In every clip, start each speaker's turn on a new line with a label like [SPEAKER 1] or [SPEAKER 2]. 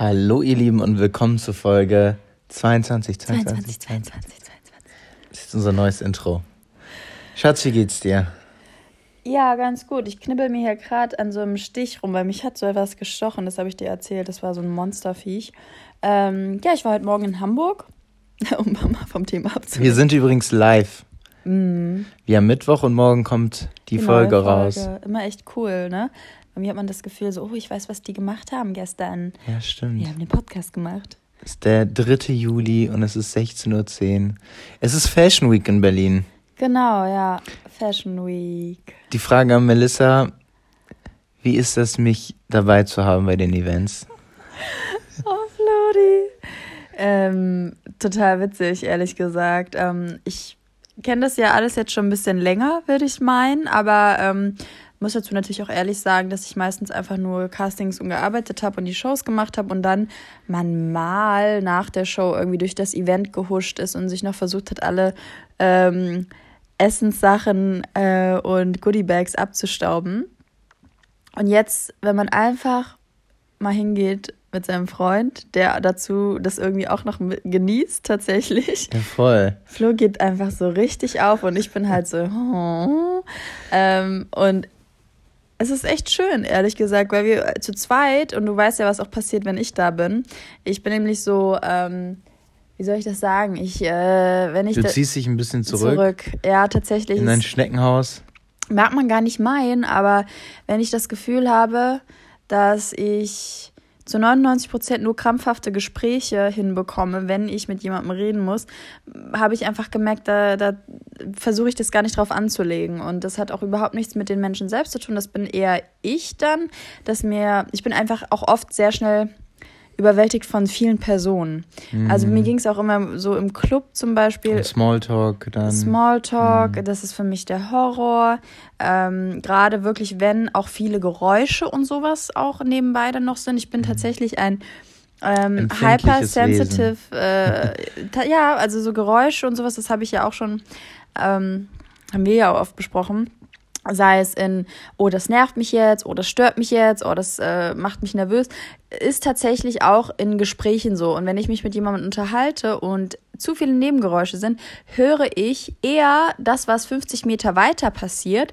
[SPEAKER 1] Hallo ihr Lieben und willkommen zur Folge 22, 22,
[SPEAKER 2] 22, 22, 22.
[SPEAKER 1] Das ist unser neues Intro. Schatz, wie geht's dir?
[SPEAKER 2] Ja, ganz gut. Ich knibbel mir hier gerade an so einem Stich rum, weil mich hat so etwas gestochen. Das habe ich dir erzählt. Das war so ein Monsterviech. Ähm, ja, ich war heute Morgen in Hamburg, um mal vom Thema abzuhören.
[SPEAKER 1] Wir sind übrigens live.
[SPEAKER 2] Mhm.
[SPEAKER 1] Wir haben Mittwoch und morgen kommt die,
[SPEAKER 2] Die
[SPEAKER 1] Folge,
[SPEAKER 2] neue
[SPEAKER 1] raus.
[SPEAKER 2] Immer echt cool, ne? Bei mir hat man das Gefühl so, oh, ich weiß, was die gemacht haben gestern.
[SPEAKER 1] Ja, stimmt.
[SPEAKER 2] Wir haben den Podcast gemacht.
[SPEAKER 1] Es ist der 3. Juli und es ist 16.10 Uhr. Es ist Fashion Week in Berlin.
[SPEAKER 2] Genau, ja. Fashion Week.
[SPEAKER 1] Die Frage an Melissa, wie ist das, mich dabei zu haben bei den Events?
[SPEAKER 2] Oh, Flori. Ähm, total witzig, ehrlich gesagt. Ähm, ich kenne das ja alles jetzt schon ein bisschen länger, würde ich meinen, aber ähm, muss dazu natürlich auch ehrlich sagen, dass ich meistens einfach nur Castings und gearbeitet habe und die Shows gemacht habe und dann man mal nach der Show irgendwie durch das Event gehuscht ist und sich noch versucht hat, alle ähm, Essenssachen äh, und Goodiebags abzustauben. Und jetzt, wenn man einfach mal hingeht mit seinem Freund, der dazu das irgendwie auch noch genießt tatsächlich.
[SPEAKER 1] Ja, voll.
[SPEAKER 2] Flo geht einfach so richtig auf und ich bin halt so. Oh. Ähm, und es ist echt schön, ehrlich gesagt, weil wir zu zweit, und du weißt ja, was auch passiert, wenn ich da bin. Ich bin nämlich so, ähm, wie soll ich das sagen? Ich, äh, wenn ich
[SPEAKER 1] Du
[SPEAKER 2] da-
[SPEAKER 1] ziehst dich ein bisschen zurück,
[SPEAKER 2] zurück. Ja, tatsächlich.
[SPEAKER 1] in dein Schneckenhaus.
[SPEAKER 2] mag man gar nicht meinen, aber wenn ich das Gefühl habe, dass ich zu 99 Prozent nur krampfhafte Gespräche hinbekomme, wenn ich mit jemandem reden muss, habe ich einfach gemerkt, da, da versuche ich das gar nicht drauf anzulegen. Und das hat auch überhaupt nichts mit den Menschen selbst zu tun. Das bin eher ich dann, dass mir, ich bin einfach auch oft sehr schnell überwältigt von vielen Personen. Also mir ging es auch immer so im Club zum Beispiel.
[SPEAKER 1] Smalltalk dann.
[SPEAKER 2] Smalltalk, das ist für mich der Horror. Ähm, Gerade wirklich, wenn auch viele Geräusche und sowas auch nebenbei dann noch sind. Ich bin tatsächlich ein ähm, hypersensitive, äh, ja, also so Geräusche und sowas, das habe ich ja auch schon, ähm, haben wir ja auch oft besprochen. Sei es in, oh, das nervt mich jetzt, oh, das stört mich jetzt, oh, das äh, macht mich nervös, ist tatsächlich auch in Gesprächen so. Und wenn ich mich mit jemandem unterhalte und zu viele Nebengeräusche sind, höre ich eher das, was 50 Meter weiter passiert,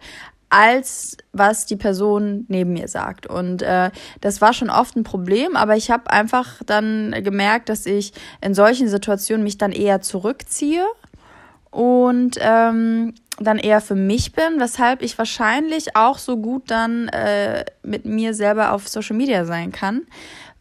[SPEAKER 2] als was die Person neben mir sagt. Und äh, das war schon oft ein Problem, aber ich habe einfach dann gemerkt, dass ich in solchen Situationen mich dann eher zurückziehe und ähm, dann eher für mich bin, weshalb ich wahrscheinlich auch so gut dann äh, mit mir selber auf Social Media sein kann.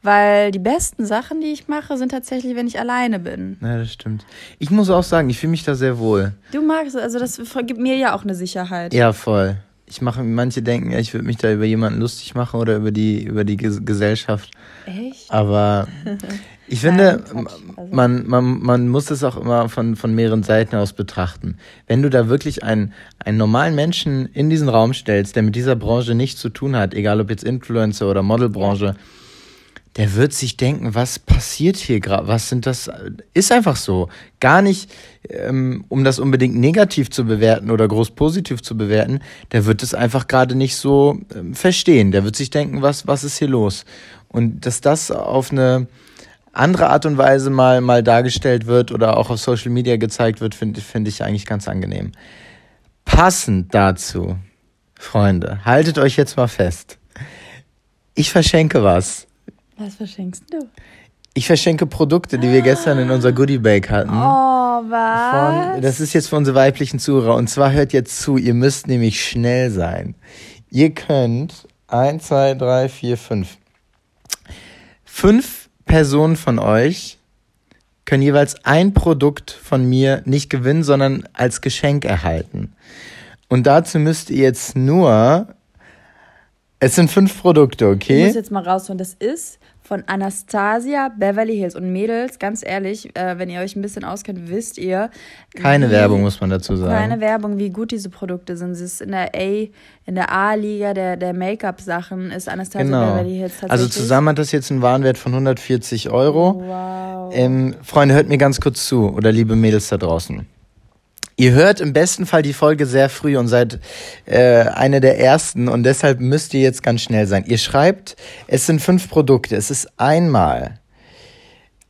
[SPEAKER 2] Weil die besten Sachen, die ich mache, sind tatsächlich, wenn ich alleine bin.
[SPEAKER 1] Ja, das stimmt. Ich muss auch sagen, ich fühle mich da sehr wohl.
[SPEAKER 2] Du magst, also das gibt mir ja auch eine Sicherheit.
[SPEAKER 1] Ja, voll. Ich mache, manche denken, ja, ich würde mich da über jemanden lustig machen oder über die, über die Ges Gesellschaft.
[SPEAKER 2] Echt?
[SPEAKER 1] Aber ich finde,
[SPEAKER 2] Nein. Also-
[SPEAKER 1] man, man, man muss es auch immer von, von mehreren Seiten aus betrachten. Wenn du da wirklich einen, einen normalen Menschen in diesen Raum stellst, der mit dieser Branche nichts zu tun hat, egal ob jetzt Influencer oder Modelbranche, der wird sich denken, was passiert hier gerade? Was sind das? Ist einfach so. Gar nicht, ähm, um das unbedingt negativ zu bewerten oder groß positiv zu bewerten. Der wird es einfach gerade nicht so ähm, verstehen. Der wird sich denken, was, was ist hier los? Und dass das auf eine andere Art und Weise mal, mal dargestellt wird oder auch auf Social Media gezeigt wird, finde finde ich eigentlich ganz angenehm. Passend dazu, Freunde, haltet euch jetzt mal fest. Ich verschenke was.
[SPEAKER 2] Was verschenkst du?
[SPEAKER 1] Ich verschenke Produkte, die wir gestern in unser Goodie Bag hatten.
[SPEAKER 2] Oh, was?
[SPEAKER 1] Von, das ist jetzt für unsere weiblichen Zuhörer. Und zwar hört jetzt zu, ihr müsst nämlich schnell sein. Ihr könnt 1, 2, 3, 4, 5. Fünf Personen von euch können jeweils ein Produkt von mir nicht gewinnen, sondern als Geschenk erhalten. Und dazu müsst ihr jetzt nur. Es sind fünf Produkte,
[SPEAKER 2] Ich
[SPEAKER 1] okay?
[SPEAKER 2] muss jetzt mal rausholen. Das ist von Anastasia Beverly Hills. Und Mädels, ganz ehrlich, äh, wenn ihr euch ein bisschen auskennt, wisst ihr.
[SPEAKER 1] Keine
[SPEAKER 2] wie-
[SPEAKER 1] Werbung, muss man dazu sagen.
[SPEAKER 2] Keine Werbung, wie gut diese Produkte sind. Sie ist in der A, in der A-Liga der, der Make-up-Sachen, ist Anastasia
[SPEAKER 1] Genau.
[SPEAKER 2] Beverly Hills tatsächlich.
[SPEAKER 1] Also zusammen hat das jetzt einen Warenwert von 140 Euro.
[SPEAKER 2] Wow.
[SPEAKER 1] Ähm, Freunde, hört mir ganz kurz zu oder liebe Mädels da draußen. Ihr hört im besten Fall die Folge sehr früh und seid äh, eine der ersten und deshalb müsst ihr jetzt ganz schnell sein. Ihr schreibt, es sind fünf Produkte. Es ist einmal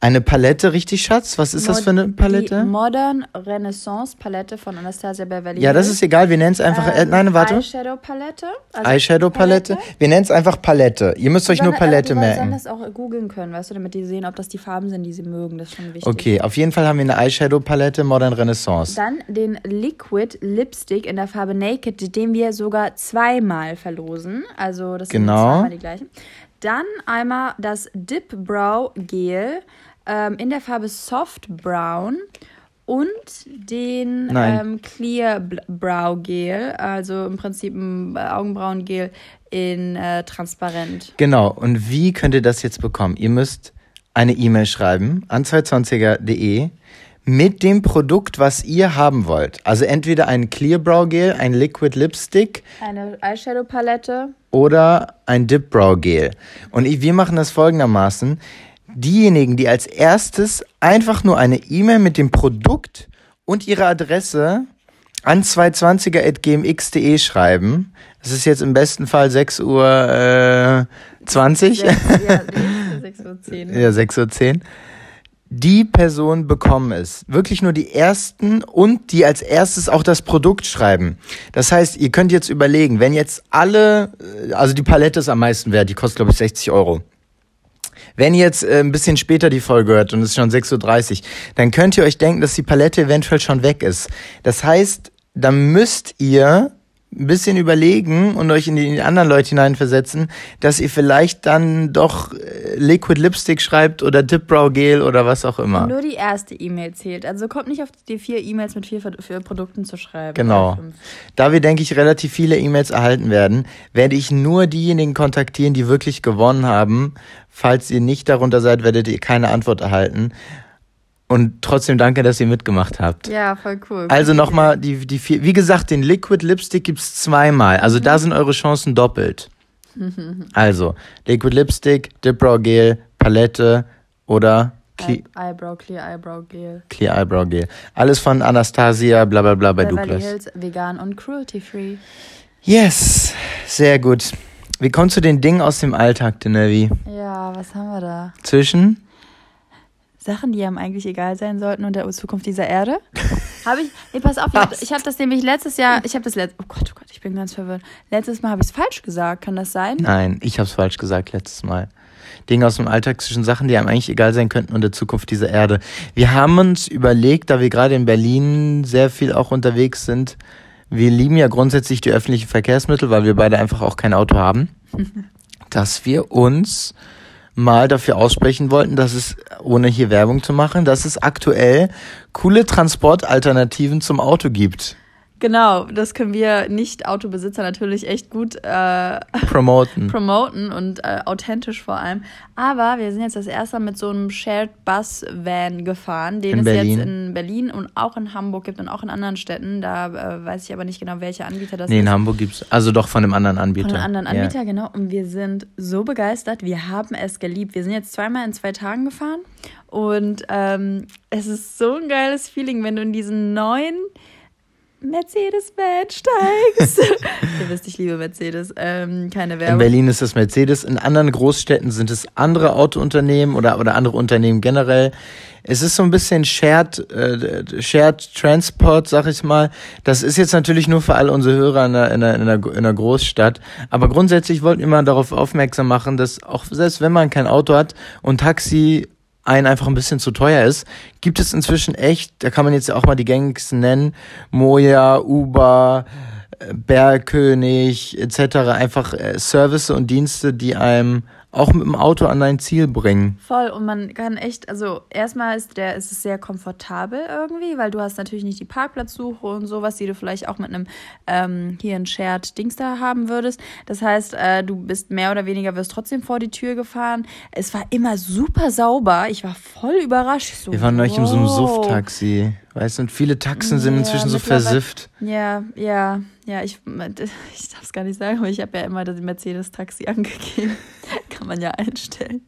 [SPEAKER 1] eine Palette, richtig, Schatz? Was ist das für eine Palette?
[SPEAKER 2] Die Modern Renaissance Palette von Anastasia Beverly
[SPEAKER 1] Ja, das ist egal. Wir nennen es einfach. äh,
[SPEAKER 2] Ähm,
[SPEAKER 1] nein, warte.
[SPEAKER 2] Eyeshadow Palette. Also
[SPEAKER 1] Eyeshadow Palette. Wir nennen es einfach Palette. Ihr müsst euch nur Palette merken.
[SPEAKER 2] das auch googeln können, weißt du, damit die sehen, ob das die Farben sind, die sie mögen. Das ist schon wichtig.
[SPEAKER 1] Okay, auf jeden Fall haben wir eine Eyeshadow Palette Modern Renaissance.
[SPEAKER 2] Dann den Liquid Lipstick in der Farbe Naked, den wir sogar zweimal verlosen. Also das
[SPEAKER 1] Genau.
[SPEAKER 2] sind zweimal die gleichen. Dann einmal das Dip Brow Gel ähm, in der Farbe Soft Brown und den ähm, Clear Brow Gel, also im Prinzip ein äh, Augenbrauengel in äh, transparent.
[SPEAKER 1] Genau. Und wie könnt ihr das jetzt bekommen? Ihr müsst eine E-Mail schreiben an 220er.de mit dem Produkt, was ihr haben wollt. Also entweder ein Clear Brow Gel, ein Liquid Lipstick
[SPEAKER 2] Eine Eyeshadow Palette.
[SPEAKER 1] oder ein Dip Brow Gel. Und ich- wir machen das folgendermaßen. Diejenigen, die als erstes einfach nur eine E-Mail mit dem Produkt und ihre Adresse an 220er.gmx.de schreiben. Es ist jetzt im besten Fall 6 Uhr äh, 20.
[SPEAKER 2] Sechs, ja, nee, 6.10 Uhr.
[SPEAKER 1] Ja, 6.10 Uhr. Die Personen bekommen es. Wirklich nur die ersten und die als erstes auch das Produkt schreiben. Das heißt, ihr könnt jetzt überlegen, wenn jetzt alle, äh, also die Palette ist am meisten wert, die kostet glaube ich 60 Euro. Wenn ihr jetzt äh, ein bisschen später die Folge hört und es ist schon 6.30 Uhr, dann könnt ihr euch denken, dass die Palette eventuell schon weg ist. Das heißt, dann müsst ihr ein bisschen überlegen und euch in die, anderen Leute hineinversetzen, dass ihr vielleicht dann doch äh, Liquid Lipstick schreibt oder Dip Brow Gel oder was auch immer.
[SPEAKER 2] Nur die erste E-Mail zählt. Also kommt nicht auf die vier E-Mails mit vier für, Produkten zu schreiben.
[SPEAKER 1] Genau. Da wir, denke ich, relativ viele E-Mails erhalten werden, werde ich nur diejenigen kontaktieren, die wirklich gewonnen haben. Falls ihr nicht darunter seid, werdet ihr keine Antwort erhalten. Und trotzdem danke, dass ihr mitgemacht habt.
[SPEAKER 2] Ja, voll cool.
[SPEAKER 1] Also nochmal, die, die vier, wie gesagt, den Liquid Lipstick gibt's zweimal. Also da sind eure Chancen doppelt. Also, Liquid Lipstick, Dip Brow Gel, Palette oder Cle
[SPEAKER 2] Eye Eyebrow, Clear Eyebrow Gel.
[SPEAKER 1] Clear Eyebrow Gel. Alles von Anastasia, bla bla bla bei
[SPEAKER 2] Beverly
[SPEAKER 1] Douglas.
[SPEAKER 2] Hills, vegan und cruelty free.
[SPEAKER 1] Yes, sehr gut. Wir kommen zu den Dingen aus dem Alltag, Denevi.
[SPEAKER 2] Ja, was haben wir da?
[SPEAKER 1] Zwischen
[SPEAKER 2] Sachen, die einem eigentlich egal sein sollten und der Zukunft dieser Erde? habe ich, nee, pass auf, ich habe ich hab das nämlich letztes Jahr, ich habe das letztes, oh Gott, oh Gott, ich bin ganz verwirrt. Letztes Mal habe ich es falsch gesagt, kann das sein?
[SPEAKER 1] Nein, ich habe es falsch gesagt letztes Mal. Dinge aus dem Alltag zwischen Sachen, die einem eigentlich egal sein könnten und der Zukunft dieser Erde. Wir haben uns überlegt, da wir gerade in Berlin sehr viel auch unterwegs sind, wir lieben ja grundsätzlich die öffentlichen Verkehrsmittel, weil wir beide einfach auch kein Auto haben, dass wir uns mal dafür aussprechen wollten, dass es, ohne hier Werbung zu machen, dass es aktuell coole Transportalternativen zum Auto gibt.
[SPEAKER 2] Genau, das können wir Nicht-Autobesitzer natürlich echt gut äh,
[SPEAKER 1] Promoten.
[SPEAKER 2] promoten und äh, authentisch vor allem. Aber wir sind jetzt das erste Mal mit so einem Shared Bus Van gefahren, den
[SPEAKER 1] In
[SPEAKER 2] es
[SPEAKER 1] Berlin.
[SPEAKER 2] jetzt in Berlin und auch in Hamburg gibt und auch in anderen Städten. Da äh, weiß ich aber nicht genau, welcher Anbieter das
[SPEAKER 1] Nee, in. Hamburg gibt's, also doch von einem anderen Anbieter.
[SPEAKER 2] Von einem anderen. Anbieter, genau. Und wir sind so begeistert. Wir haben es geliebt. Wir sind jetzt zweimal in zwei Tagen gefahren. Und ähm, es ist so ein geiles Feeling, wenn du in diesen neuen Mercedes-Van steigst. Ihr wisst, ich liebe Mercedes. Ähm, keine
[SPEAKER 1] In
[SPEAKER 2] Werbung.
[SPEAKER 1] Berlin ist es Mercedes, in anderen Großstädten sind es andere Autounternehmen oder, oder andere Unternehmen generell. Es ist so ein bisschen Shared, äh, Shared Transport, sag ich mal. Das ist jetzt natürlich nur für alle unsere Hörer in einer, in einer, in einer, in einer Großstadt. Aber grundsätzlich wollten wir mal darauf aufmerksam machen, dass auch selbst wenn man kein Auto hat und Taxi einen einfach ein bisschen zu teuer ist, gibt es inzwischen echt, da kann man jetzt auch mal die gängigsten nennen, Moja, Uber, äh, Bergkönig etc. einfach äh, Service und Dienste, die einem auch mit dem Auto an dein Ziel bringen.
[SPEAKER 2] Voll und man kann echt, also erstmal ist der ist es sehr komfortabel irgendwie, weil du hast natürlich nicht die Parkplatzsuche und sowas, die du vielleicht auch mit einem ähm, hier ein Shared Dings da haben würdest. Das heißt, äh, du bist mehr oder weniger wirst trotzdem vor die Tür gefahren. Es war immer super sauber. Ich war voll überrascht. So,
[SPEAKER 1] Wir waren neulich in so einem
[SPEAKER 2] wow.
[SPEAKER 1] Suff-Taxi. Weißt du, und viele Taxen sind
[SPEAKER 2] Ja,
[SPEAKER 1] inzwischen so versifft.
[SPEAKER 2] Ja, ja, ja, ich, ich darf es gar nicht sagen, aber ich habe ja immer das Mercedes-Taxi angegeben. Kann man ja einstellen.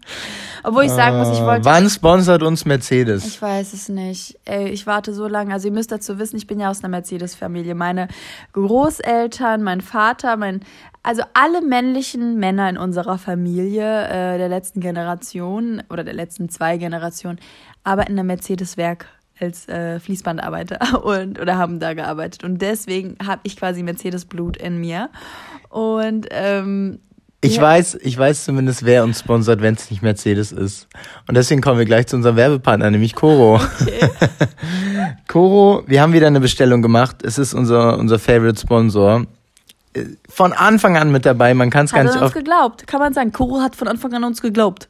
[SPEAKER 2] Obwohl ich sagen muss, ich
[SPEAKER 1] Äh,
[SPEAKER 2] wollte.
[SPEAKER 1] Wann sponsert uns Mercedes?
[SPEAKER 2] Ich weiß es nicht. Ey, ich warte so lange. Also ihr müsst dazu wissen, ich bin ja aus einer Mercedes-Familie. Meine Großeltern, mein Vater, mein also alle männlichen Männer in unserer Familie äh, der letzten Generation oder der letzten zwei Generationen arbeiten in einem Mercedes-Werk als äh, Fließbandarbeiter und oder haben da gearbeitet und deswegen habe ich quasi Mercedes-Blut in mir und ähm,
[SPEAKER 1] Ich
[SPEAKER 2] Ja.
[SPEAKER 1] weiß, ich weiß zumindest, wer uns sponsert, wenn es nicht Mercedes ist. Und deswegen kommen wir gleich zu unserem Werbepartner, nämlich Coro. Coro, wir haben wieder eine Bestellung gemacht. Es ist unser, unser Favorite Sponsor. Äh, Von Anfang an mit dabei. Man kann es gar
[SPEAKER 2] hat
[SPEAKER 1] nicht
[SPEAKER 2] er uns geglaubt, kann man sagen. Kuro hat von Anfang an uns geglaubt.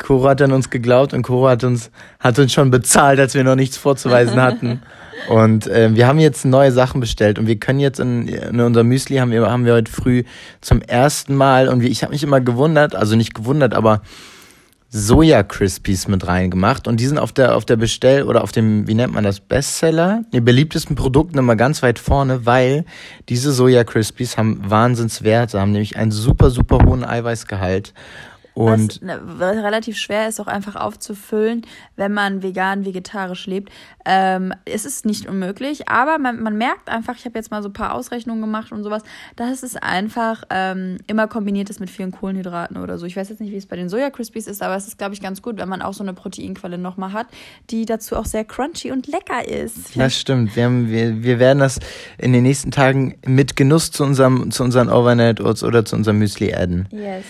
[SPEAKER 1] Coro hat an uns geglaubt und Coro hat uns, hat uns schon bezahlt, als wir noch nichts vorzuweisen hatten. Und äh, wir haben jetzt neue Sachen bestellt und wir können jetzt in, in unser Müsli haben wir, haben wir heute früh zum ersten Mal und wie, ich habe mich immer gewundert, also nicht gewundert, aber Soja Crispies mit reingemacht und die sind auf der auf der Bestell oder auf dem wie nennt man das Bestseller, die beliebtesten Produkten immer ganz weit vorne, weil diese Soja Crispies haben Wahnsinnswerte, haben nämlich einen super super hohen Eiweißgehalt und
[SPEAKER 2] was, ne, was relativ schwer ist, auch einfach aufzufüllen, wenn man vegan, vegetarisch lebt. Ähm, es ist nicht unmöglich, aber man, man merkt einfach, ich habe jetzt mal so ein paar Ausrechnungen gemacht und sowas, dass es einfach ähm, immer kombiniert ist mit vielen Kohlenhydraten oder so. Ich weiß jetzt nicht, wie es bei den Soja Crispies ist, aber es ist, glaube ich, ganz gut, wenn man auch so eine Proteinquelle nochmal hat, die dazu auch sehr crunchy und lecker ist.
[SPEAKER 1] Das stimmt. Wir, haben, wir, wir werden das in den nächsten Tagen mit Genuss zu unserem zu unseren Overnight Oats oder zu unserem Müsli adden.
[SPEAKER 2] Yes.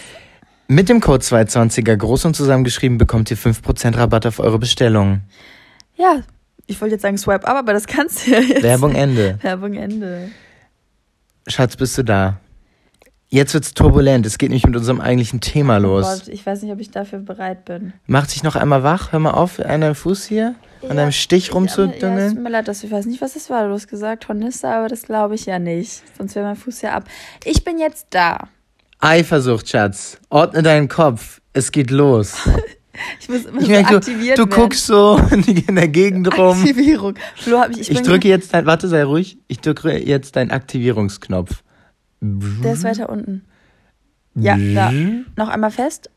[SPEAKER 1] Mit dem Code 220er groß und zusammengeschrieben bekommt ihr 5% Rabatt auf eure Bestellung.
[SPEAKER 2] Ja, ich wollte jetzt sagen Swipe up, aber das kannst du ja jetzt.
[SPEAKER 1] Werbung Ende.
[SPEAKER 2] Werbung Ende.
[SPEAKER 1] Schatz, bist du da? Jetzt wird's turbulent. Es geht nämlich mit unserem eigentlichen Thema
[SPEAKER 2] Oh
[SPEAKER 1] los.
[SPEAKER 2] Gott, ich weiß nicht, ob ich dafür bereit bin.
[SPEAKER 1] Mach dich noch einmal wach. Hör mal auf, an deinem Fuß hier, an deinem Stich
[SPEAKER 2] Ja, es tut
[SPEAKER 1] rumzudüngeln.
[SPEAKER 2] mir leid, dass ich weiß nicht, was das war. Du hast gesagt Hornisse, aber das glaube ich ja nicht. Sonst wäre mein Fuß ja ab. Ich bin jetzt da.
[SPEAKER 1] Eifersucht, Schatz. Ordne deinen Kopf. Es geht los.
[SPEAKER 2] Ich muss immer
[SPEAKER 1] Ich
[SPEAKER 2] so
[SPEAKER 1] merke,
[SPEAKER 2] aktiviert
[SPEAKER 1] du, du
[SPEAKER 2] werden.
[SPEAKER 1] guckst so in der Gegend rum.
[SPEAKER 2] Aktivierung. Flo hat mich, ich,
[SPEAKER 1] Ich drücke jetzt dein, warte, sei ruhig. Ich drücke jetzt deinen Aktivierungsknopf.
[SPEAKER 2] Der ist weiter unten. Ja, da. Noch einmal fest.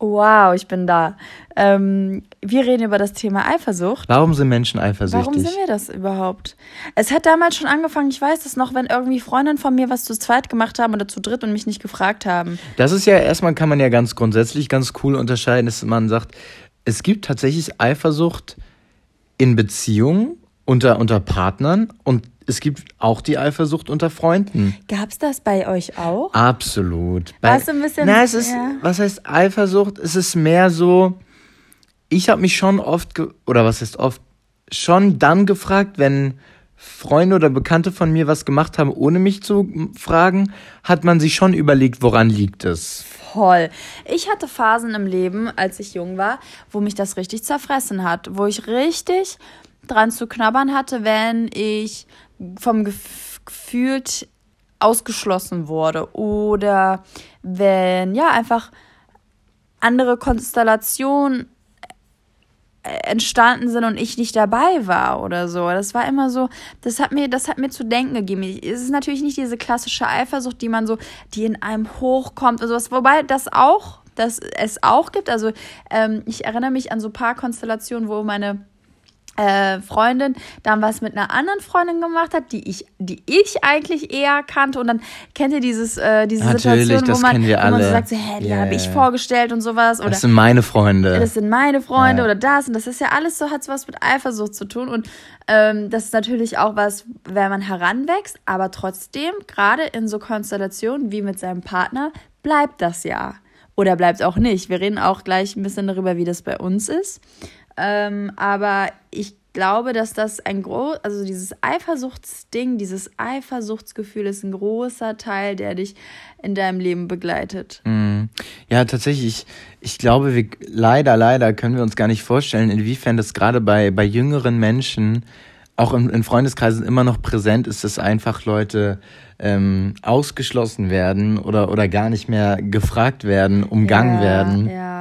[SPEAKER 2] Wow, ich bin da. Ähm, wir reden über das Thema Eifersucht.
[SPEAKER 1] Warum sind Menschen eifersüchtig?
[SPEAKER 2] Warum sind wir das überhaupt? Es hat damals schon angefangen, ich weiß das noch, wenn irgendwie Freundinnen von mir was zu zweit gemacht haben oder zu dritt und mich nicht gefragt haben.
[SPEAKER 1] Das ist ja, erstmal kann man ja ganz grundsätzlich ganz cool unterscheiden, dass man sagt, es gibt tatsächlich Eifersucht in Beziehungen unter, unter Partnern und es gibt auch die Eifersucht unter Freunden.
[SPEAKER 2] Gab's das bei euch auch?
[SPEAKER 1] Absolut.
[SPEAKER 2] Warst du ein bisschen-
[SPEAKER 1] Na, es ist,
[SPEAKER 2] ja.
[SPEAKER 1] was heißt Eifersucht? Es ist mehr so, ich habe mich schon oft, ge oder was heißt oft, schon dann gefragt, wenn Freunde oder Bekannte von mir was gemacht haben, ohne mich zu fragen, hat man sich schon überlegt, woran liegt es.
[SPEAKER 2] Voll. Ich hatte Phasen im Leben, als ich jung war, wo mich das richtig zerfressen hat, wo ich richtig dran zu knabbern hatte, wenn ich vom Gef gefühlt ausgeschlossen wurde oder wenn ja einfach andere Konstellationen äh, entstanden sind und ich nicht dabei war oder so. Das war immer so, das hat mir, das hat mir zu denken gegeben. Es ist natürlich nicht diese klassische Eifersucht, die man so, die in einem hochkommt und sowas. Wobei das auch, das es auch gibt. Also ähm, ich erinnere mich an so ein paar Konstellationen, wo meine äh, Freundin dann was mit einer anderen Freundin gemacht hat, die ich, die ich eigentlich eher kannte. Und dann kennt ihr dieses, äh, diese
[SPEAKER 1] Natürlich,
[SPEAKER 2] Situation, wo man, wo man so sagt, so, hä, die
[SPEAKER 1] Ja,
[SPEAKER 2] habe ich vorgestellt und sowas. Oder
[SPEAKER 1] Das sind meine Freunde.
[SPEAKER 2] das sind meine Freunde
[SPEAKER 1] Ja.
[SPEAKER 2] oder das und das ist ja alles so, hat was mit Eifersucht zu tun und ähm, das ist natürlich auch was, wenn man heranwächst, aber trotzdem, gerade in so Konstellationen wie mit seinem Partner, bleibt das ja. Oder bleibt auch nicht. Wir reden auch gleich ein bisschen darüber, wie das bei uns ist. Ähm, aber ich glaube, dass das ein groß, also dieses Eifersuchtsding, dieses Eifersuchtsgefühl ist ein großer Teil, der dich in deinem Leben begleitet.
[SPEAKER 1] Mhm. Ja, tatsächlich. Ich, ich glaube, wir, leider, leider können wir uns gar nicht vorstellen, inwiefern das gerade bei, bei jüngeren Menschen, auch in, in Freundeskreisen immer noch präsent ist, dass einfach Leute ähm, ausgeschlossen werden oder, oder gar nicht mehr gefragt werden, umgangen
[SPEAKER 2] ja,
[SPEAKER 1] werden.
[SPEAKER 2] Ja.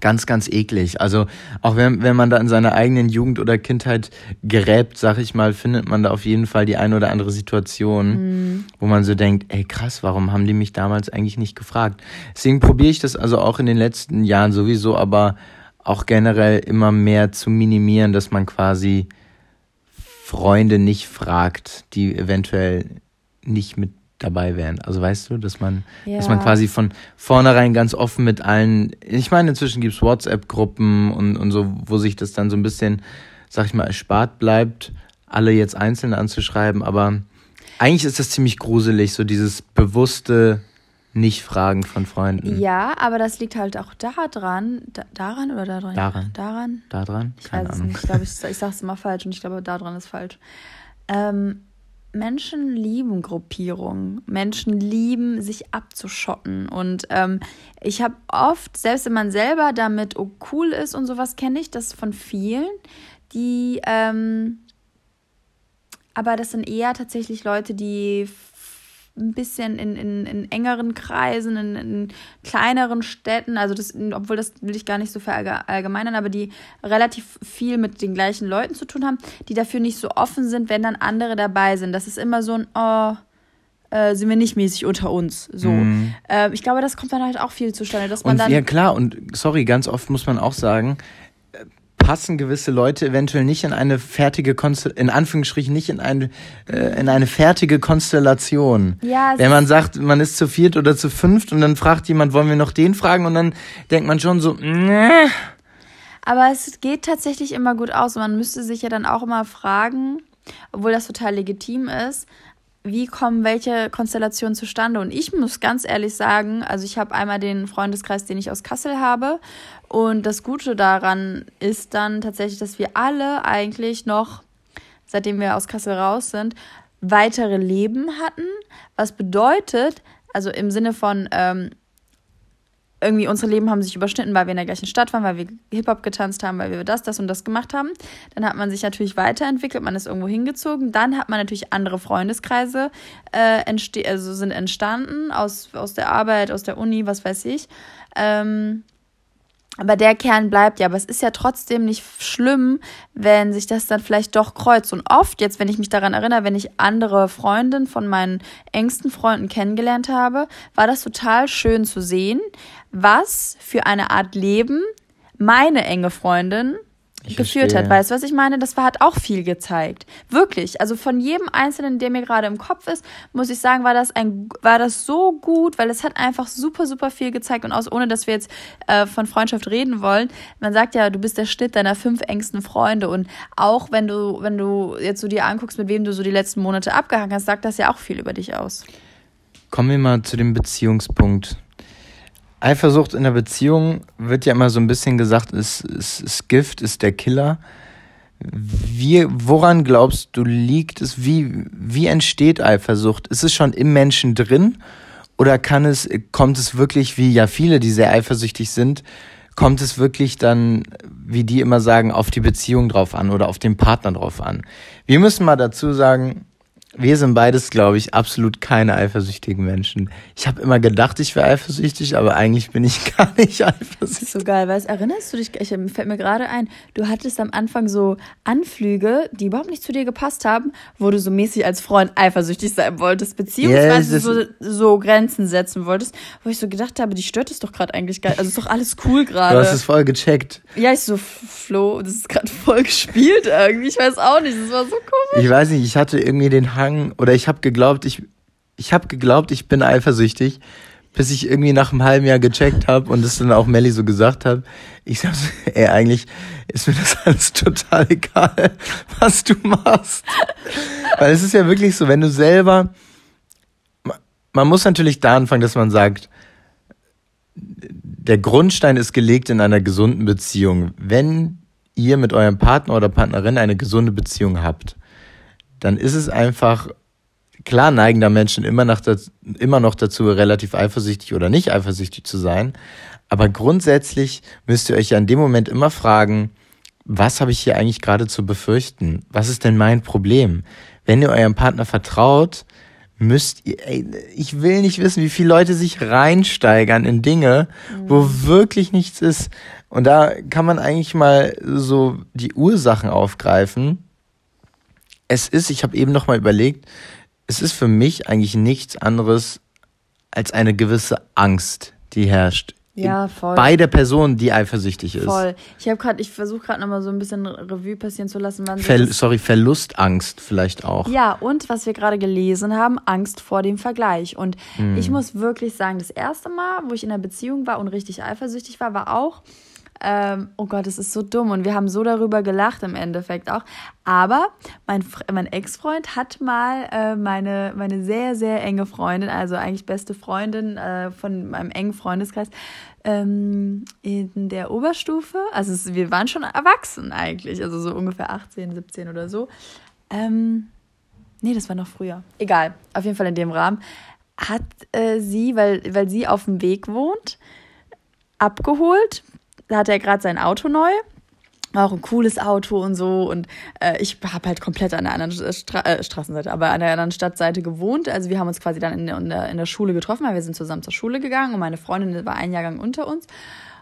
[SPEAKER 1] Ganz, ganz eklig. Also auch wenn, wenn man da in seiner eigenen Jugend oder Kindheit gräbt, sag ich mal, findet man da auf jeden Fall die eine oder andere Situation, mhm. wo man so denkt, ey krass, warum haben die mich damals eigentlich nicht gefragt? Deswegen probiere ich das also auch in den letzten Jahren sowieso, aber auch generell immer mehr zu minimieren, dass man quasi Freunde nicht fragt, die eventuell nicht mit dabei wären. Also weißt du, dass man, ja. dass man quasi von vornherein ganz offen mit allen, ich meine, inzwischen gibt's WhatsApp-Gruppen und, und so, wo sich das dann so ein bisschen, sag ich mal, erspart bleibt, alle jetzt einzeln anzuschreiben, aber eigentlich ist das ziemlich gruselig, so dieses bewusste Nicht-Fragen von Freunden.
[SPEAKER 2] Ja, aber das liegt halt auch daran, da, daran oder daran?
[SPEAKER 1] Daran.
[SPEAKER 2] Daran?
[SPEAKER 1] Daran?
[SPEAKER 2] Ich Keine weiß Ahnung. es nicht. Ich glaube, ich, ich sage es immer falsch und ich glaube, daran ist falsch. Ähm, Menschen lieben Gruppierungen. Menschen lieben, sich abzuschotten. Und ähm, ich habe oft, selbst wenn man selber damit oh, cool ist und sowas, kenne ich das von vielen, die, ähm, aber das sind eher tatsächlich Leute, die ein bisschen in, in, in engeren Kreisen, in, in kleineren Städten, also das, obwohl das will ich gar nicht so verallgemeinern, aber die relativ viel mit den gleichen Leuten zu tun haben, die dafür nicht so offen sind, wenn dann andere dabei sind. Das ist immer so ein, oh, äh, sind wir nicht mäßig unter uns. So. Mm. Äh, ich glaube, das kommt dann halt auch viel zustande, dass man
[SPEAKER 1] und,
[SPEAKER 2] dann.
[SPEAKER 1] Ja, klar, und sorry, ganz oft muss man auch sagen, passen gewisse Leute eventuell nicht in eine fertige Konstel in Anführungsstrichen nicht in eine äh, in eine fertige Konstellation.
[SPEAKER 2] Ja,
[SPEAKER 1] Wenn man sagt, man ist zu viert oder zu fünft und dann fragt jemand, wollen wir noch den fragen und dann denkt man schon so, nee.
[SPEAKER 2] Aber es geht tatsächlich immer gut aus. Man müsste sich ja dann auch immer fragen, obwohl das total legitim ist, wie kommen welche Konstellationen zustande? Und ich muss ganz ehrlich sagen, also ich habe einmal den Freundeskreis, den ich aus Kassel habe. Und das Gute daran ist dann tatsächlich, dass wir alle eigentlich noch, seitdem wir aus Kassel raus sind, weitere Leben hatten. Was bedeutet, also im Sinne von, ähm, irgendwie unsere Leben haben sich überschnitten, weil wir in der gleichen Stadt waren, weil wir Hip-Hop getanzt haben, weil wir das, das und das gemacht haben. Dann hat man sich natürlich weiterentwickelt, man ist irgendwo hingezogen. Dann hat man natürlich andere Freundeskreise äh, entste also sind entstanden aus, aus der Arbeit, aus der Uni, was weiß ich. Ähm, aber der Kern bleibt ja. Aber es ist ja trotzdem nicht schlimm, wenn sich das dann vielleicht doch kreuzt. Und oft, jetzt, wenn ich mich daran erinnere, wenn ich andere Freundinnen von meinen engsten Freunden kennengelernt habe, war das total schön zu sehen, was für eine Art Leben meine enge Freundin ich geführt verstehe. hat. Weißt du, was ich meine? Das war, hat auch viel gezeigt. Wirklich. Also von jedem Einzelnen, der mir gerade im Kopf ist, muss ich sagen, war das ein, war das so gut, weil es hat einfach super, super viel gezeigt. Und aus, ohne dass wir jetzt äh, von Freundschaft reden wollen, man sagt ja, du bist der Schnitt deiner fünf engsten Freunde. Und auch wenn du, wenn du jetzt so dir anguckst, mit wem du so die letzten Monate abgehangen hast, sagt das ja auch viel über dich aus.
[SPEAKER 1] Kommen wir mal zu dem Beziehungspunkt. Eifersucht in der Beziehung wird ja immer so ein bisschen gesagt, ist, ist, ist Gift, ist der Killer. Wie, woran glaubst du, liegt es? Wie, wie entsteht Eifersucht? Ist es schon im Menschen drin? Oder kann es, kommt es wirklich, wie ja viele, die sehr eifersüchtig sind, kommt es wirklich dann, wie die immer sagen, auf die Beziehung drauf an oder auf den Partner drauf an? Wir müssen mal dazu sagen, wir sind beides, glaube ich, absolut keine eifersüchtigen Menschen. Ich habe immer gedacht, ich wäre eifersüchtig, aber eigentlich bin ich gar nicht eifersüchtig.
[SPEAKER 2] So geil, weil erinnerst du dich, ich, fällt mir gerade ein, du hattest am Anfang so Anflüge, die überhaupt nicht zu dir gepasst haben, wo du so mäßig als Freund eifersüchtig sein wolltest, beziehungsweise yes, so, so Grenzen setzen wolltest, wo ich so gedacht habe, die stört es doch gerade eigentlich geil. Also ist doch alles cool gerade.
[SPEAKER 1] Du hast es voll gecheckt.
[SPEAKER 2] Ja, ich so, Flo, das ist gerade voll gespielt irgendwie. Ich weiß auch nicht, das war so komisch.
[SPEAKER 1] Ich weiß nicht, ich hatte irgendwie den Hang angefangen oder ich habe geglaubt, ich ich habe geglaubt, ich bin eifersüchtig, bis ich irgendwie nach einem halben Jahr gecheckt habe und es dann auch Melly so gesagt habe. Ich sag ey, eigentlich ist mir das alles total egal, was du machst. Weil es ist ja wirklich so, wenn du selber man muss natürlich da anfangen, dass man sagt, der Grundstein ist gelegt in einer gesunden Beziehung. Wenn ihr mit eurem Partner oder Partnerin eine gesunde Beziehung habt, dann ist es einfach, klar neigen da Menschen immer noch, dazu, immer noch dazu, relativ eifersüchtig oder nicht eifersüchtig zu sein. Aber grundsätzlich müsst ihr euch ja in dem Moment immer fragen, was habe ich hier eigentlich gerade zu befürchten? Was ist denn mein Problem? Wenn ihr eurem Partner vertraut, müsst ihr, ey, ich will nicht wissen, wie viele Leute sich reinsteigern in Dinge, mhm. wo wirklich nichts ist. Und da kann man eigentlich mal so die Ursachen aufgreifen. Es ist, ich habe eben noch mal überlegt, es ist für mich eigentlich nichts anderes als eine gewisse Angst, die herrscht
[SPEAKER 2] ja, voll.
[SPEAKER 1] Bei der Person, die eifersüchtig ist.
[SPEAKER 2] Voll. Ich habe gerade, ich versuche gerade nochmal so ein bisschen Revue passieren zu lassen. Wann
[SPEAKER 1] Ver sorry, Verlustangst vielleicht auch.
[SPEAKER 2] Ja, und was wir gerade gelesen haben, Angst vor dem Vergleich. Und hm. ich muss wirklich sagen, das erste Mal, wo ich in einer Beziehung war und richtig eifersüchtig war, war auch, ähm, oh Gott, es ist so dumm und wir haben so darüber gelacht im Endeffekt auch. Aber mein, mein Ex-Freund hat mal äh, meine, meine sehr, sehr enge Freundin, also eigentlich beste Freundin äh, von meinem engen Freundeskreis, ähm, in der Oberstufe, also es, wir waren schon erwachsen eigentlich, also so ungefähr 18, 17 oder so. Ähm, nee, das war noch früher. Egal, auf jeden Fall in dem Rahmen. Hat äh, sie, weil, weil sie auf dem Weg wohnt, abgeholt da hatte er gerade sein Auto neu. Auch ein cooles Auto und so. Und äh, ich habe halt komplett an der anderen Stra äh, Straßenseite, aber an der anderen Stadtseite gewohnt. Also wir haben uns quasi dann in der, in der, Schule getroffen, weil wir sind zusammen zur Schule gegangen und meine Freundin war ein Jahrgang unter uns.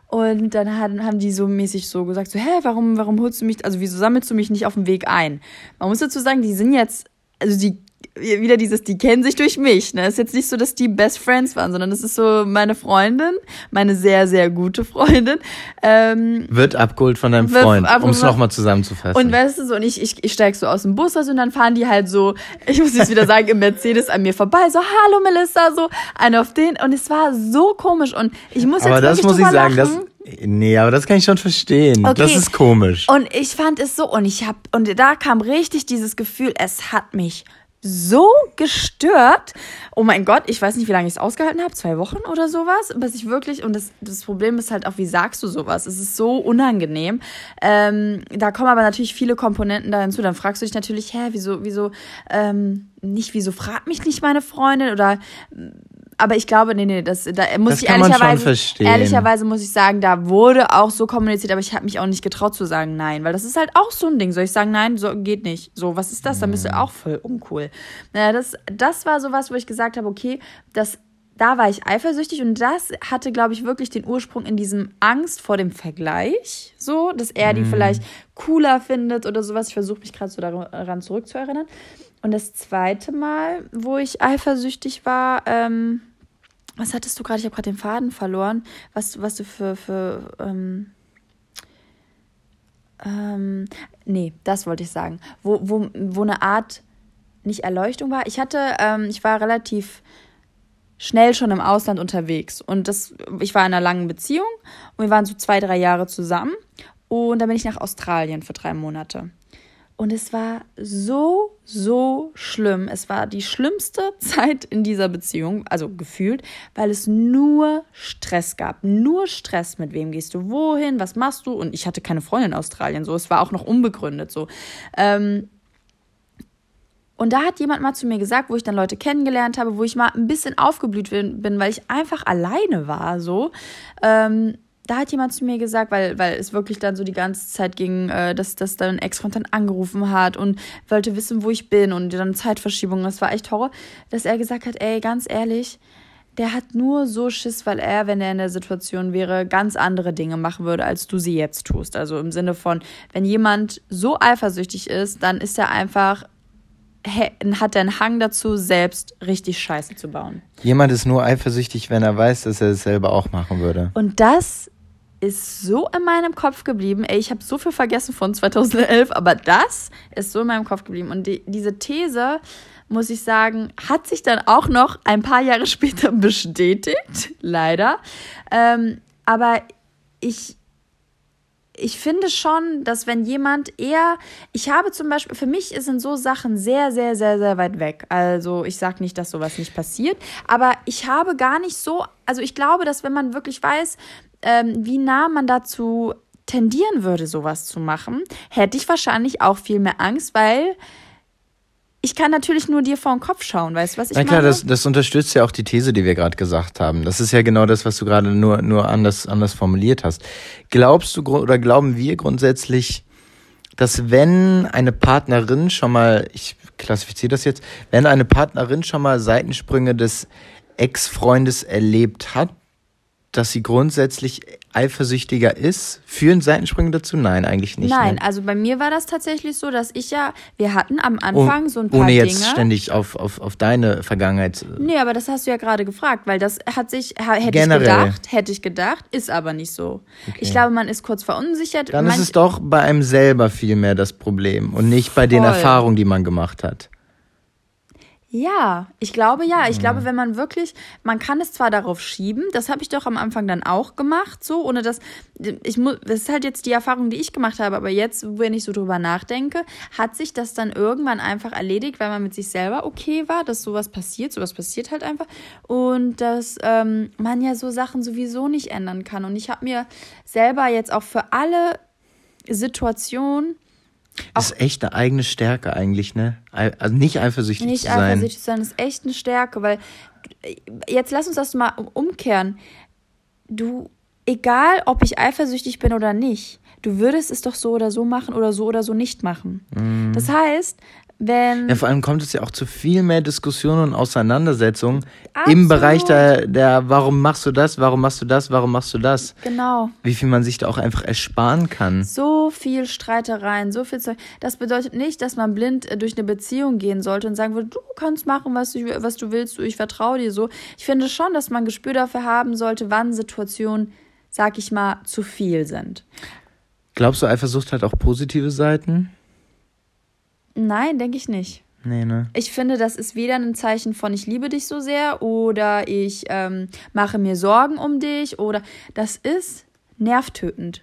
[SPEAKER 2] Und dann haben die so mäßig so gesagt, so, hä, warum, warum holst du mich, also wieso sammelst du mich nicht auf dem Weg ein? Man muss dazu sagen, die sind jetzt, also die wieder dieses, die kennen sich durch mich. Ne? ist jetzt nicht so, dass die Best Friends waren, sondern es ist so meine Freundin, meine sehr, sehr gute Freundin. Ähm,
[SPEAKER 1] wird abgeholt von deinem Freund, um es nochmal zusammenzufassen.
[SPEAKER 2] Und weißt du so, und ich, ich, ich steig so aus dem Bus raus und dann fahren die halt so, ich muss jetzt wieder sagen, im Mercedes an mir vorbei, so, hallo Melissa, so, einer auf den. Und es war so komisch und ich muss jetzt
[SPEAKER 1] Aber das muss ich sagen, lachen. das Nee, aber das kann ich schon verstehen. Okay. Das ist komisch.
[SPEAKER 2] Und ich fand es so, und ich hab, und da kam richtig dieses Gefühl, es hat mich so gestört. Oh mein Gott, ich weiß nicht, wie lange ich es ausgehalten habe, zwei Wochen oder sowas, bis ich wirklich, und das, das Problem ist halt auch, wie sagst du sowas? Es ist so unangenehm. Ähm, da kommen aber natürlich viele Komponenten da hinzu. Dann fragst du dich natürlich, hä, wieso, wieso, ähm, nicht, wieso fragt mich nicht meine Freundin oder aber ich glaube, nee, nee, das, da muss das ich ehrlicherweise, ehrlicherweise muss ich sagen, da wurde auch so kommuniziert, aber ich habe mich auch nicht getraut zu sagen nein, weil das ist halt auch so ein Ding. Soll ich sagen nein, so geht nicht. So, was ist das? Dann bist du auch voll uncool. Naja, das, das war sowas, wo ich gesagt habe, okay, das da war ich eifersüchtig und das hatte, glaube ich, wirklich den Ursprung in diesem Angst vor dem Vergleich, so, dass er die mm. vielleicht cooler findet oder sowas. Ich versuche mich gerade so daran zurückzuerinnern. Und das zweite Mal, wo ich eifersüchtig war, ähm, was hattest du gerade? Ich habe gerade den Faden verloren. Was, was du für, für ähm, ähm, nee, das wollte ich sagen. Wo, wo, wo eine Art nicht Erleuchtung war. Ich hatte, ähm, ich war relativ schnell schon im Ausland unterwegs und das, ich war in einer langen Beziehung und wir waren so zwei, drei Jahre zusammen und dann bin ich nach Australien für drei Monate. Und es war so, so schlimm. Es war die schlimmste Zeit in dieser Beziehung, also gefühlt, weil es nur Stress gab. Nur Stress. Mit wem gehst du wohin? Was machst du? Und ich hatte keine Freundin in Australien, so. Es war auch noch unbegründet, so. Ähm, und da hat jemand mal zu mir gesagt, wo ich dann Leute kennengelernt habe, wo ich mal ein bisschen aufgeblüht bin, weil ich einfach alleine war, so. Ähm, da hat jemand zu mir gesagt, weil, weil es wirklich dann so die ganze Zeit ging, äh, dass, dass dann Ex-Freund dann angerufen hat und wollte wissen, wo ich bin und dann Zeitverschiebung. Das war echt Horror, dass er gesagt hat, ey, ganz ehrlich, der hat nur so Schiss, weil er, wenn er in der Situation wäre, ganz andere Dinge machen würde, als du sie jetzt tust. Also im Sinne von, wenn jemand so eifersüchtig ist, dann ist er einfach hat er einen Hang dazu, selbst richtig Scheiße zu bauen.
[SPEAKER 1] Jemand ist nur eifersüchtig, wenn er weiß, dass er es selber auch machen würde.
[SPEAKER 2] Und das ist so in meinem Kopf geblieben. Ey, ich habe so viel vergessen von 2011, aber das ist so in meinem Kopf geblieben. Und die, diese These, muss ich sagen, hat sich dann auch noch ein paar Jahre später bestätigt, leider. Ähm, aber ich, ich finde schon, dass wenn jemand eher, ich habe zum Beispiel, für mich sind so Sachen sehr, sehr, sehr, sehr weit weg. Also ich sage nicht, dass sowas nicht passiert, aber ich habe gar nicht so, also ich glaube, dass wenn man wirklich weiß, ähm, wie nah man dazu tendieren würde, sowas zu machen, hätte ich wahrscheinlich auch viel mehr Angst, weil ich kann natürlich nur dir vor den Kopf schauen, weißt du, was ich
[SPEAKER 1] meine? Na klar, das, das unterstützt ja auch die These, die wir gerade gesagt haben. Das ist ja genau das, was du gerade nur, nur anders, anders formuliert hast. Glaubst du oder glauben wir grundsätzlich, dass wenn eine Partnerin schon mal, ich klassifiziere das jetzt. Wenn eine Partnerin schon mal Seitensprünge des Ex-Freundes erlebt hat, dass sie grundsätzlich eifersüchtiger ist? Führen Seitensprünge dazu? Nein, eigentlich nicht.
[SPEAKER 2] Nein,
[SPEAKER 1] ne?
[SPEAKER 2] also bei mir war das tatsächlich so, dass ich ja, wir hatten am Anfang
[SPEAKER 1] Oh,
[SPEAKER 2] so ein paar
[SPEAKER 1] ohne
[SPEAKER 2] Dinge.
[SPEAKER 1] jetzt ständig auf, auf, auf deine Vergangenheit. äh,
[SPEAKER 2] Nee, aber das hast du ja gerade gefragt, weil das hat sich, hätte
[SPEAKER 1] Generell.
[SPEAKER 2] ich gedacht, hätte ich gedacht, ist aber nicht so. Ich glaube, man ist kurz verunsichert.
[SPEAKER 1] Dann
[SPEAKER 2] Manch-
[SPEAKER 1] ist es doch bei einem selber viel mehr das Problem und nicht bei den
[SPEAKER 2] Voll.
[SPEAKER 1] Erfahrungen, die man gemacht hat.
[SPEAKER 2] Ja, ich glaube ja. Ich
[SPEAKER 1] Mhm.
[SPEAKER 2] glaube, wenn man wirklich, man kann es zwar darauf schieben, das habe ich doch am Anfang dann auch gemacht, so, ohne dass, ich muss, das ist halt jetzt die Erfahrung, die ich gemacht habe, aber jetzt, wenn ich so drüber nachdenke, hat sich das dann irgendwann einfach erledigt, weil man mit sich selber okay war, dass sowas passiert, sowas passiert halt einfach und dass ähm, man ja so Sachen sowieso nicht ändern kann. Und ich habe mir selber jetzt auch für alle Situationen
[SPEAKER 1] Das ist echt eine eigene Stärke eigentlich, ne? Also nicht eifersüchtig
[SPEAKER 2] Nicht
[SPEAKER 1] zu sein.
[SPEAKER 2] eifersüchtig sein ist echt eine Stärke, weil jetzt lass uns das mal umkehren. Du, egal ob ich eifersüchtig bin oder nicht, du würdest es doch so oder so machen oder so oder so nicht machen. Das heißt, wenn.
[SPEAKER 1] Ja, vor allem kommt es ja auch zu viel mehr Diskussionen und Auseinandersetzungen
[SPEAKER 2] Absolut.
[SPEAKER 1] im Bereich der, der, warum machst du das, warum machst du das, warum machst du das?
[SPEAKER 2] genau.
[SPEAKER 1] Wie viel man sich da auch einfach ersparen kann.
[SPEAKER 2] So viel Streitereien, so viel Zeug. Das bedeutet nicht, dass man blind äh, durch eine Beziehung gehen sollte und sagen würde, du kannst machen, was du, was du willst, ich vertraue dir so. Ich finde schon, dass man Gespür dafür haben sollte, wann Situationen, sag ich mal, zu viel sind.
[SPEAKER 1] Glaubst du, Eifersucht hat auch positive Seiten?
[SPEAKER 2] Nein, denke ich nicht.
[SPEAKER 1] Nee, ne?
[SPEAKER 2] Ich finde, das ist weder ein Zeichen von ich liebe dich so sehr oder ich ähm, mache mir Sorgen um dich oder das ist nervtötend.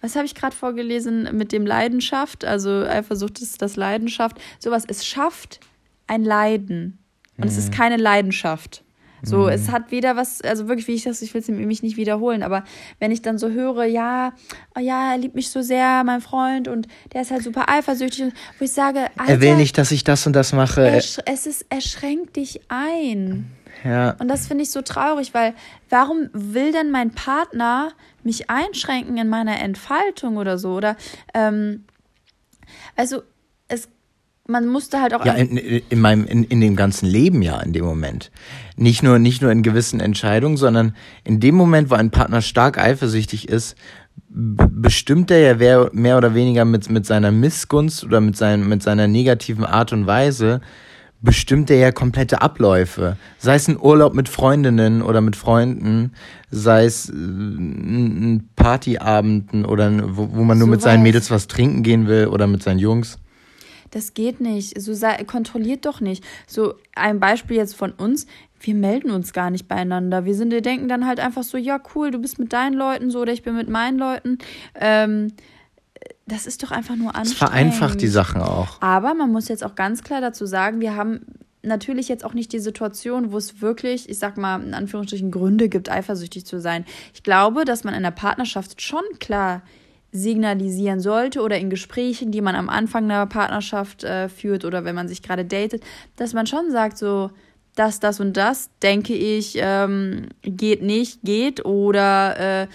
[SPEAKER 2] Was habe ich gerade vorgelesen mit dem Leidenschaft? Also Eifersucht ist das Leidenschaft. Sowas, es schafft ein Leiden. Und es ist keine Leidenschaft. So, es hat weder was, also wirklich, wie ich das, ich will es mich nicht wiederholen, aber wenn ich dann so höre, ja, oh ja, er liebt mich so sehr, mein Freund, und der ist halt super eifersüchtig, wo ich sage, Alter,
[SPEAKER 1] Er will nicht, dass ich das und das mache.
[SPEAKER 2] er, es ist, er schränkt dich ein.
[SPEAKER 1] Ja.
[SPEAKER 2] Und das finde ich so traurig, weil warum will denn mein Partner mich einschränken in meiner Entfaltung oder so? Oder, ähm, also, man musste halt auch.
[SPEAKER 1] Ja, in, in meinem, in, in dem ganzen Leben ja in dem Moment. Nicht nur, nicht nur in gewissen Entscheidungen, sondern in dem Moment, wo ein Partner stark eifersüchtig ist, bestimmt er ja wer, mehr oder weniger mit, mit seiner Missgunst oder mit, seinem, mit seiner negativen Art und Weise, bestimmt er ja komplette Abläufe. Sei es ein Urlaub mit Freundinnen oder mit Freunden, sei es äh, ein ein Partyabenden oder wo, wo man nur mit seinen. Mädels was trinken gehen will oder mit seinen Jungs.
[SPEAKER 2] Das geht nicht. So sei, kontrolliert doch nicht. So ein Beispiel jetzt von uns. Wir melden uns gar nicht beieinander. Wir sind, wir denken dann halt einfach so, ja cool, du bist mit deinen Leuten so oder ich bin mit meinen Leuten. Ähm, das ist doch einfach nur
[SPEAKER 1] Es
[SPEAKER 2] anstrengend.
[SPEAKER 1] vereinfacht die Sachen auch.
[SPEAKER 2] Aber man muss jetzt auch ganz klar dazu sagen, wir haben natürlich jetzt auch nicht die Situation, wo es wirklich, ich sag mal, in Anführungsstrichen Gründe gibt, eifersüchtig zu sein. Ich glaube, dass man in der Partnerschaft schon klar signalisieren sollte oder in Gesprächen, die man am Anfang einer Partnerschaft äh, führt oder wenn man sich gerade datet, dass man schon sagt, so, das, das und das, denke ich, ähm, geht nicht, geht. Oder äh,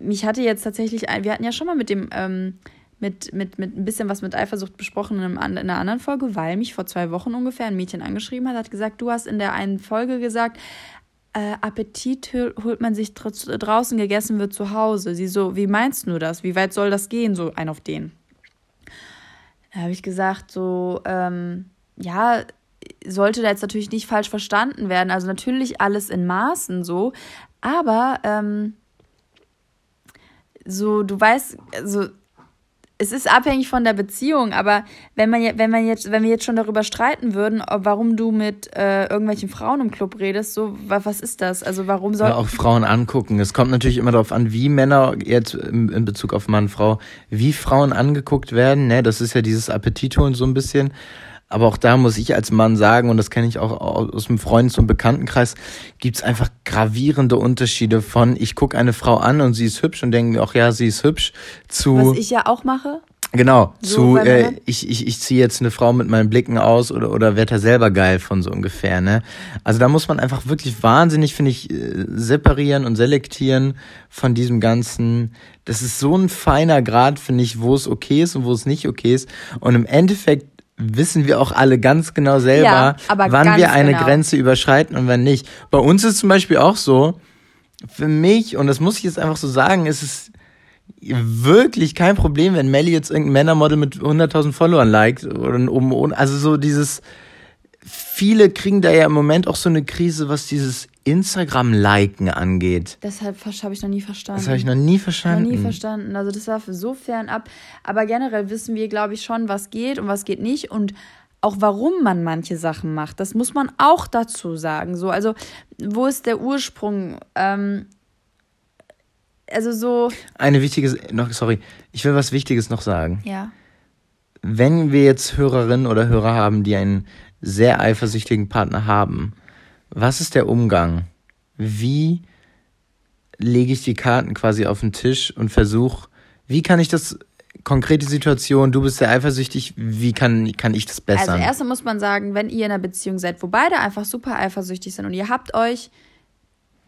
[SPEAKER 2] mich hatte jetzt tatsächlich, ein, wir hatten ja schon mal mit dem, ähm, mit, mit, mit ein bisschen was mit Eifersucht besprochen in, einem, in einer anderen Folge, weil mich vor zwei Wochen ungefähr ein Mädchen angeschrieben hat, hat gesagt, du hast in der einen Folge gesagt, äh, Appetit hol- holt man sich dr- draußen, gegessen wird zu Hause. Sie so, wie meinst du das? Wie weit soll das gehen? So ein auf den. Da habe ich gesagt, so, ähm, ja, sollte da jetzt natürlich nicht falsch verstanden werden. Also natürlich alles in Maßen so, aber ähm, so, du weißt, also es ist abhängig von der Beziehung, aber wenn man wenn man jetzt wenn wir jetzt schon darüber streiten würden, warum du mit äh, irgendwelchen Frauen im Club redest, so wa- was ist das? Also warum soll
[SPEAKER 1] Ja, auch Frauen angucken. Es kommt natürlich immer darauf an, wie Männer jetzt in, in Bezug auf Mann, Frau, wie Frauen angeguckt werden. Ne? Das ist ja dieses Appetitholen so ein bisschen. Aber auch da muss ich als Mann sagen, und das kenne ich auch aus dem Freundes- und Bekanntenkreis, gibt's einfach gravierende Unterschiede von, ich gucke eine Frau an und sie ist hübsch und denke mir, ach ja, sie ist hübsch, zu...
[SPEAKER 2] was ich ja auch mache?
[SPEAKER 1] Genau,
[SPEAKER 2] So
[SPEAKER 1] zu äh, ich, ich, ich ziehe jetzt eine Frau mit meinen Blicken aus oder, oder werd da selber geil von so ungefähr, ne? Also da muss man einfach wirklich wahnsinnig, finde ich, äh, separieren und selektieren von diesem ganzen. Das ist so ein feiner Grad, finde ich, wo es okay ist und wo es nicht okay ist. Und im Endeffekt wissen wir auch alle ganz genau selber,
[SPEAKER 2] Ja, aber
[SPEAKER 1] wann wir eine
[SPEAKER 2] genau.
[SPEAKER 1] Grenze überschreiten und wann nicht. Bei uns ist zum Beispiel auch so, für mich, und das muss ich jetzt einfach so sagen, ist es wirklich kein Problem, wenn Melly jetzt irgendein Männermodel mit 100.000 Followern liked oder oben. Also so dieses, viele kriegen da ja im Moment auch so eine Krise, was dieses Instagram-Liken angeht.
[SPEAKER 2] Deshalb habe ich noch nie verstanden.
[SPEAKER 1] Das habe ich noch nie
[SPEAKER 2] noch
[SPEAKER 1] verstanden.
[SPEAKER 2] nie verstanden. Also das war für so fern ab. Aber generell wissen wir, glaube ich, schon, was geht und was geht nicht und auch warum man manche Sachen macht. Das muss man auch dazu sagen. So, also wo ist der Ursprung? Ähm, also so,
[SPEAKER 1] Eine wichtige, noch, sorry, ich will was Wichtiges noch sagen.
[SPEAKER 2] ja.
[SPEAKER 1] wenn wir jetzt Hörerinnen oder Hörer haben, die einen sehr eifersüchtigen Partner haben, was ist der Umgang? Wie lege ich die Karten quasi auf den Tisch und versuche, wie kann ich das, konkrete Situation, du bist sehr eifersüchtig, wie kann, kann ich das
[SPEAKER 2] Also
[SPEAKER 1] bessern?
[SPEAKER 2] erstmal muss man sagen, wenn ihr in einer Beziehung seid, wo beide einfach super eifersüchtig sind und ihr habt euch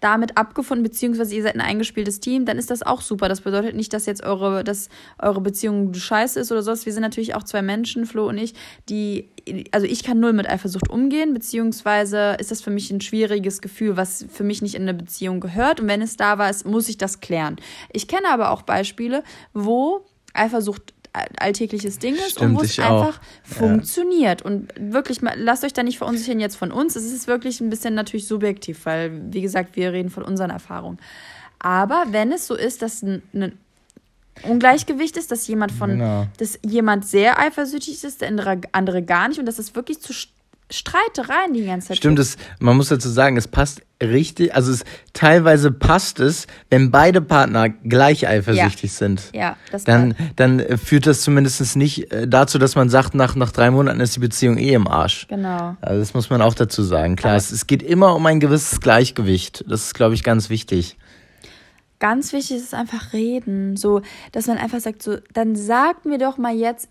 [SPEAKER 2] damit abgefunden, beziehungsweise ihr seid ein eingespieltes Team, dann ist das auch super. Das bedeutet nicht, dass jetzt eure, dass eure Beziehung scheiße ist oder sowas. Wir sind natürlich auch zwei Menschen, Flo und ich, die, also ich kann null mit Eifersucht umgehen, beziehungsweise ist das für mich ein schwieriges Gefühl, was für mich nicht in eine Beziehung gehört. Und wenn es da war, muss ich das klären. Ich kenne aber auch Beispiele, wo Eifersucht alltägliches Ding ist und
[SPEAKER 1] Stimmt,
[SPEAKER 2] wo es
[SPEAKER 1] ich auch.
[SPEAKER 2] einfach funktioniert. Und wirklich, lasst euch da nicht verunsichern jetzt von uns. Es ist wirklich ein bisschen natürlich subjektiv, weil, wie gesagt, wir reden von unseren Erfahrungen. Aber wenn es so ist, dass ein, ein Ungleichgewicht ist, dass jemand von,
[SPEAKER 1] Genau.
[SPEAKER 2] dass jemand sehr eifersüchtig ist, der andere, andere gar nicht und dass es wirklich zu Streitereien die ganze Zeit
[SPEAKER 1] Stimmt, es, man muss dazu sagen, es passt richtig, also es, teilweise passt es, wenn beide Partner gleich eifersüchtig sind.
[SPEAKER 2] Ja, das
[SPEAKER 1] Dann, dann äh, führt das zumindest nicht äh, dazu, dass man sagt, nach, nach drei Monaten ist die Beziehung eh im Arsch.
[SPEAKER 2] Genau.
[SPEAKER 1] Also das muss man auch dazu sagen. Klar, es, es geht immer um ein gewisses Gleichgewicht. Das ist, glaube ich, ganz wichtig.
[SPEAKER 2] Ganz wichtig ist einfach reden. So, dass man einfach sagt, so, dann sag mir doch mal jetzt,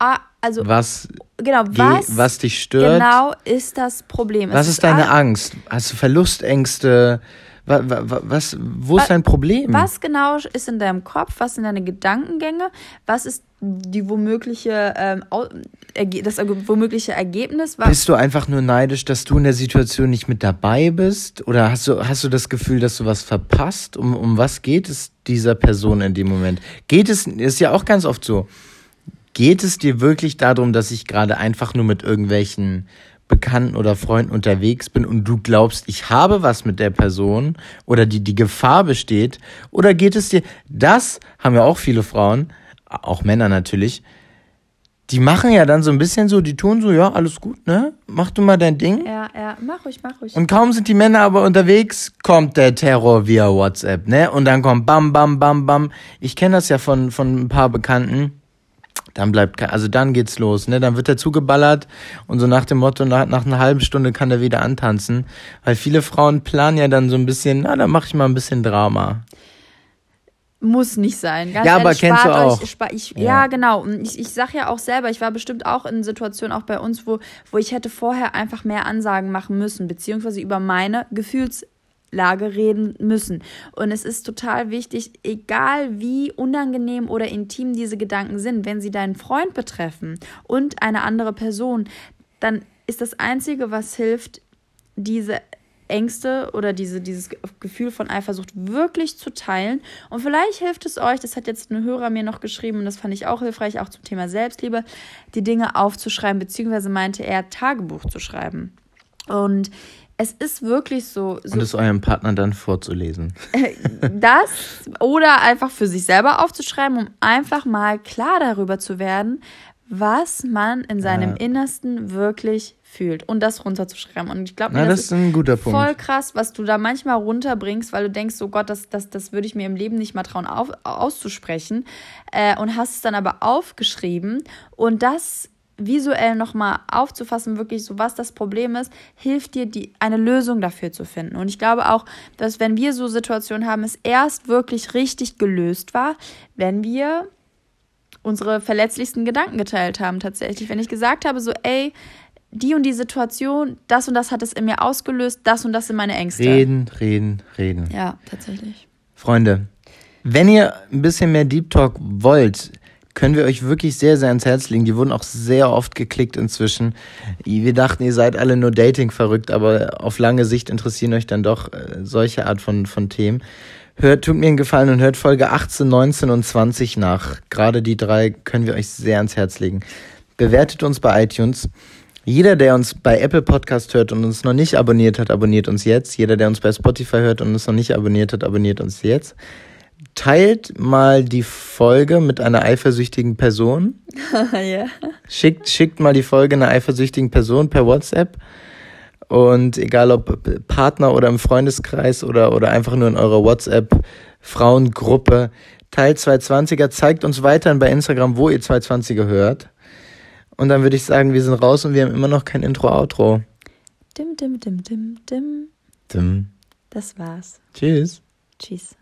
[SPEAKER 2] ah, also,
[SPEAKER 1] Was,
[SPEAKER 2] genau,
[SPEAKER 1] ge-
[SPEAKER 2] was,
[SPEAKER 1] was dich stört?
[SPEAKER 2] genau ist das Problem.
[SPEAKER 1] Was
[SPEAKER 2] Es
[SPEAKER 1] ist deine Angst? Hast du Verlustängste? Was, was, wo ist
[SPEAKER 2] Wa-
[SPEAKER 1] dein Problem?
[SPEAKER 2] Was genau ist in deinem Kopf? Was sind deine Gedankengänge? Was ist die womögliche, ähm, das womögliche Ergebnis? Was,
[SPEAKER 1] Bist du einfach nur neidisch, dass du in der Situation nicht mit dabei bist? Oder hast du, hast du das Gefühl, dass du was verpasst? Um, um was geht es dieser Person in dem Moment? Geht es, ist ja auch ganz oft so, geht es dir wirklich darum, dass ich gerade einfach nur mit irgendwelchen Bekannten oder Freunden unterwegs bin und du glaubst, ich habe was mit der Person oder die, die Gefahr besteht? Oder geht es dir, das haben ja auch viele Frauen, auch Männer natürlich, die machen ja dann so ein bisschen so, die tun so, ja, alles gut, ne? Mach du mal dein Ding.
[SPEAKER 2] ja, ja, mach ruhig, mach ruhig.
[SPEAKER 1] Und kaum sind die Männer aber unterwegs, kommt der Terror via WhatsApp, ne? Und dann kommt bam, bam, bam, bam. Ich kenne das ja von, von ein paar Bekannten. Dann bleibt, also dann geht's los, ne? Dann wird er zugeballert und so nach dem Motto, nach, nach einer halben Stunde kann er wieder antanzen. Weil viele Frauen planen ja dann so ein bisschen, na, dann mach ich mal ein bisschen Drama.
[SPEAKER 2] Muss nicht sein. Ganz
[SPEAKER 1] Ja, aber kennst du
[SPEAKER 2] euch,
[SPEAKER 1] auch.
[SPEAKER 2] Spar, ich,
[SPEAKER 1] Ja.
[SPEAKER 2] ja. genau. Und ich, ich sag ja auch selber, ich war bestimmt auch in Situationen auch bei uns, wo, wo ich hätte vorher einfach mehr Ansagen machen müssen, beziehungsweise über meine Gefühlslage reden müssen. Und es ist total wichtig, egal wie unangenehm oder intim diese Gedanken sind, wenn sie deinen Freund betreffen und eine andere Person, dann ist das Einzige, was hilft, diese Ängste oder diese, dieses Gefühl von Eifersucht wirklich zu teilen. Und vielleicht hilft es euch, das hat jetzt ein Hörer mir noch geschrieben und das fand ich auch hilfreich, auch zum Thema Selbstliebe, die Dinge aufzuschreiben, beziehungsweise meinte er, Tagebuch zu schreiben. Und es ist wirklich so, so
[SPEAKER 1] Und es eurem Partner dann vorzulesen.
[SPEAKER 2] das oder einfach für sich selber aufzuschreiben, um einfach mal klar darüber zu werden, was man in seinem
[SPEAKER 1] Ja.
[SPEAKER 2] Innersten wirklich fühlt und das runterzuschreiben. Und ich glaube,
[SPEAKER 1] Na, das ist ein guter Punkt.
[SPEAKER 2] voll krass, was du da manchmal runterbringst, weil du denkst, oh Gott, das, das, das würde ich mir im Leben nicht mal trauen auf, auszusprechen. Äh, und hast es dann aber aufgeschrieben und das visuell nochmal aufzufassen, wirklich so, was das Problem ist, hilft dir, die, eine Lösung dafür zu finden. Und ich glaube auch, dass wenn wir so Situationen haben, es erst wirklich richtig gelöst war, wenn wir unsere verletzlichsten Gedanken geteilt haben tatsächlich. Wenn ich gesagt habe, so, ey, die und die Situation, das und das hat es in mir ausgelöst, das und das sind meine Ängste.
[SPEAKER 1] Reden, reden, reden.
[SPEAKER 2] Ja, tatsächlich.
[SPEAKER 1] Freunde, wenn ihr ein bisschen mehr Deep Talk wollt, können wir euch wirklich sehr, sehr ans Herz legen. Die wurden auch sehr oft geklickt inzwischen. Wir dachten, ihr seid alle nur Dating verrückt, aber auf lange Sicht interessieren euch dann doch äh, solche Art von, von Themen. Hört, tut mir einen Gefallen und hört Folge 18, 19 und 20 nach. Gerade die drei können wir euch sehr ans Herz legen. Bewertet uns bei iTunes. Jeder, der uns bei Apple Podcast hört und uns noch nicht abonniert hat, abonniert uns jetzt. Jeder, der uns bei Spotify hört und uns noch nicht abonniert hat, abonniert uns jetzt. Teilt mal die Folge mit einer eifersüchtigen Person.
[SPEAKER 2] ja.
[SPEAKER 1] Schickt, schickt mal die Folge einer eifersüchtigen Person per WhatsApp. Und egal ob Partner oder im Freundeskreis oder, oder einfach nur in eurer WhatsApp-Frauengruppe, teilt 220er, zeigt uns weiterhin bei Instagram, wo ihr 220er hört. Und dann würde ich sagen, wir sind raus und wir haben immer noch kein Intro-Outro.
[SPEAKER 2] Dim, dim, dim, dim, dim.
[SPEAKER 1] Dim.
[SPEAKER 2] Das war's.
[SPEAKER 1] Tschüss.
[SPEAKER 2] Tschüss.